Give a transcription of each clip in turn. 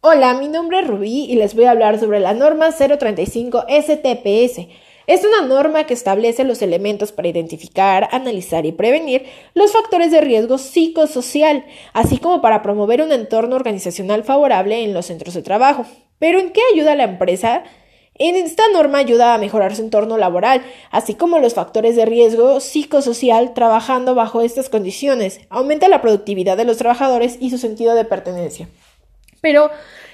Hola, mi nombre es Rubí y les voy a hablar sobre la norma 035 STPS. Es una norma que establece los elementos para identificar, analizar y prevenir los factores de riesgo psicosocial, así como para promover un entorno organizacional favorable en los centros de trabajo. ¿Pero en qué ayuda la empresa? En esta norma ayuda a mejorar su entorno laboral, así como los factores de riesgo psicosocial trabajando bajo estas condiciones. Aumenta la productividad de los trabajadores y su sentido de pertenencia. Pero,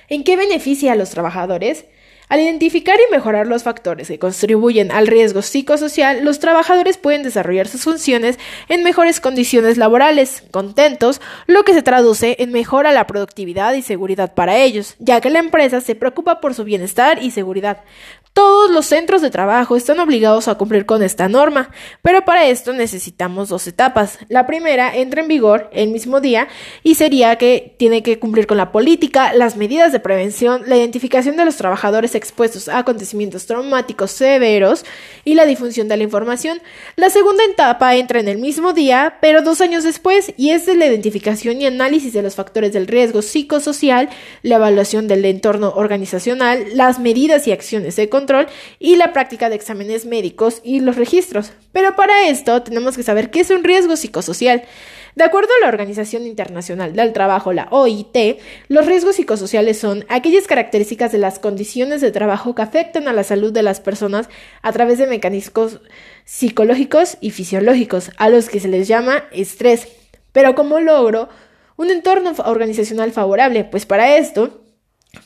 ¿en qué beneficia a los trabajadores? Al identificar y mejorar los factores que contribuyen al riesgo psicosocial, los trabajadores pueden desarrollar sus funciones en mejores condiciones laborales, contentos, lo que se traduce en mejora la productividad y seguridad para ellos, ya que la empresa se preocupa por su bienestar y seguridad. Todos los centros de trabajo están obligados a cumplir con esta norma, pero para esto necesitamos dos etapas. La primera entra en vigor el mismo día y sería que tiene que cumplir con la política, las medidas de prevención, la identificación de los trabajadores expuestos a acontecimientos traumáticos severos y la difusión de la información. La segunda etapa entra en el mismo día, pero dos años después, y es de la identificación y análisis de los factores del riesgo psicosocial, la evaluación del entorno organizacional, las medidas y acciones de y la práctica de exámenes médicos y los registros. Pero para esto tenemos que saber qué es un riesgo psicosocial. De acuerdo a la Organización Internacional del Trabajo, la OIT, los riesgos psicosociales son aquellas características de las condiciones de trabajo que afectan a la salud de las personas a través de mecanismos psicológicos y fisiológicos, a los que se les llama estrés. Pero como logro, un entorno organizacional favorable, pues para esto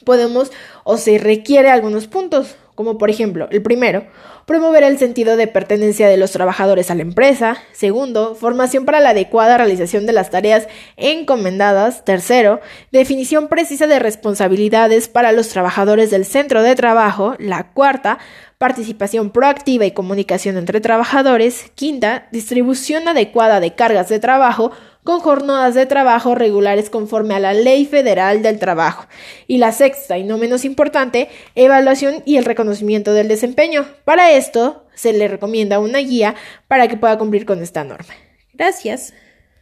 podemos o se requiere algunos puntos como por ejemplo, el primero, promover el sentido de pertenencia de los trabajadores a la empresa. Segundo, formación para la adecuada realización de las tareas encomendadas. Tercero, definición precisa de responsabilidades para los trabajadores del centro de trabajo. La cuarta, participación proactiva y comunicación entre trabajadores. Quinta, distribución adecuada de cargas de trabajo con jornadas de trabajo regulares conforme a la Ley Federal del Trabajo. Y la sexta, y no menos importante, evaluación y el reconocimiento del desempeño. Para esto, se le recomienda una guía para que pueda cumplir con esta norma. Gracias.